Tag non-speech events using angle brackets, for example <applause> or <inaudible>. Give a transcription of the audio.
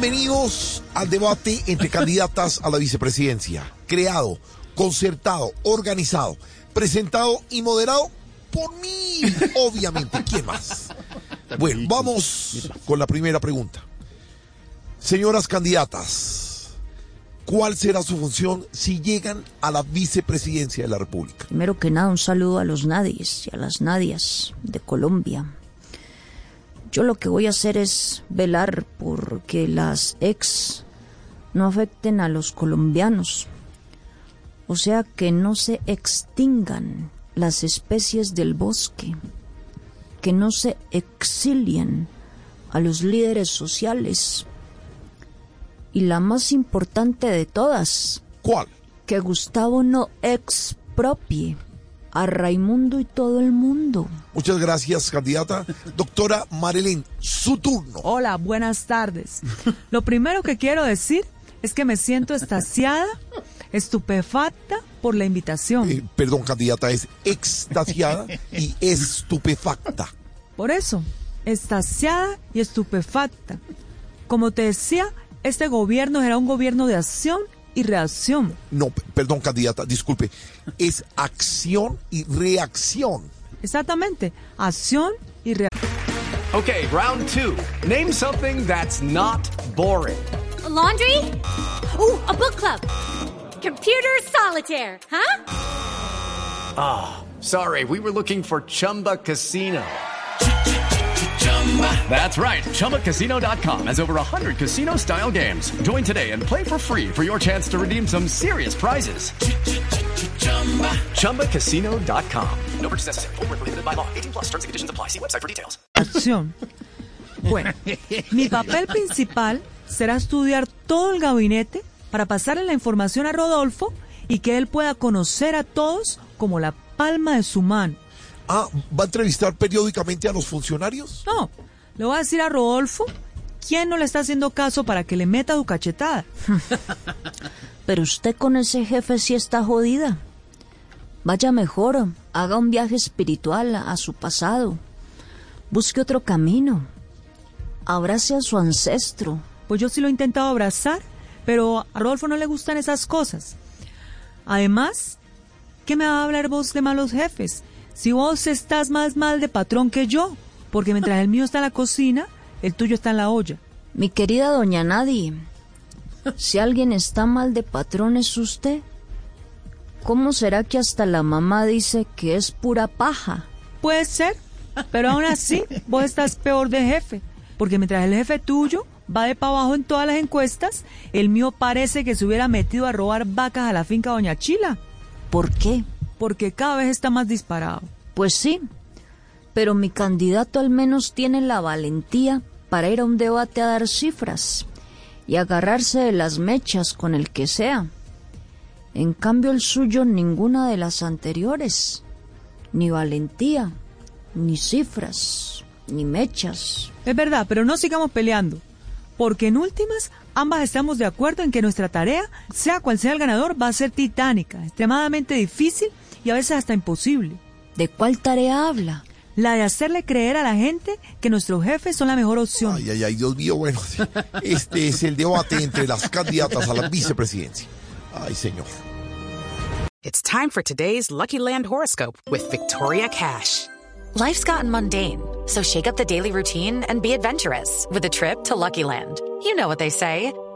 Bienvenidos al debate entre candidatas a la vicepresidencia, creado, concertado, organizado, presentado y moderado por mí, obviamente. ¿Quién más? Bueno, vamos con la primera pregunta. Señoras candidatas, ¿cuál será su función si llegan a la vicepresidencia de la República? Primero que nada, un saludo a los nadies y a las nadias de Colombia. Yo lo que voy a hacer es velar por que las ex no afecten a los colombianos. O sea, que no se extingan las especies del bosque, que no se exilien a los líderes sociales. Y la más importante de todas. ¿Cuál? Que Gustavo no expropie a Raimundo y todo el mundo. Muchas gracias, candidata. Doctora Marilyn, su turno. Hola, buenas tardes. Lo primero que quiero decir es que me siento estaciada, estupefacta por la invitación. Eh, perdón, candidata, es extasiada y estupefacta. Por eso, estaciada y estupefacta. Como te decía, este gobierno era un gobierno de acción y reacción. No, perdón, candidata, disculpe. Es acción y reacción. Exactamente, acción y reacción. Okay, round two. Name something that's not boring. A laundry? Ooh, a book club. Computer solitaire, huh? Ah, oh, sorry, we were looking for Chumba Casino. That's right. ChumbaCasino.com has over 100 casino style games. Join today and play for free for your chance to redeem some serious prizes. ChumbaCasino.com. No purchase necessary. Full prohibited by law. 18 plus terms and conditions apply. See website for details. Acción. Bueno, mi papel principal será estudiar todo el gabinete para pasarle la información a Rodolfo y que él pueda conocer a todos como la palma de su mano. Ah, ¿va a entrevistar periódicamente a los funcionarios? No, le voy a decir a Rodolfo quién no le está haciendo caso para que le meta su cachetada. <laughs> Pero usted con ese jefe sí está jodida. Vaya mejor, haga un viaje espiritual a su pasado. Busque otro camino. Abrace a su ancestro. Pues yo sí lo he intentado abrazar, pero a Rodolfo no le gustan esas cosas. Además, ¿qué me va a hablar vos de malos jefes? Si vos estás más mal de patrón que yo, porque mientras el mío está en la cocina, el tuyo está en la olla. Mi querida doña Nadie, si alguien está mal de patrón es usted. ¿Cómo será que hasta la mamá dice que es pura paja? Puede ser, pero aún así vos estás peor de jefe, porque mientras el jefe tuyo va de para abajo en todas las encuestas, el mío parece que se hubiera metido a robar vacas a la finca Doña Chila. ¿Por qué? Porque cada vez está más disparado. Pues sí, pero mi candidato al menos tiene la valentía para ir a un debate a dar cifras y agarrarse de las mechas con el que sea. En cambio el suyo ninguna de las anteriores, ni valentía, ni cifras, ni mechas. Es verdad, pero no sigamos peleando, porque en últimas ambas estamos de acuerdo en que nuestra tarea, sea cual sea el ganador, va a ser titánica, extremadamente difícil y a veces hasta imposible. ¿De cuál tarea habla? La de hacerle creer a la gente que nuestros jefes son la mejor opción. Ay, ay, ay, Dios mío, bueno, este es el debate entre las candidatas a la vicepresidencia. Ay, señor. It's time for today's Lucky Land horoscope with Victoria Cash. Life's gotten mundane, so shake up the daily routine and be adventurous with a trip to Lucky Land. You know what they say.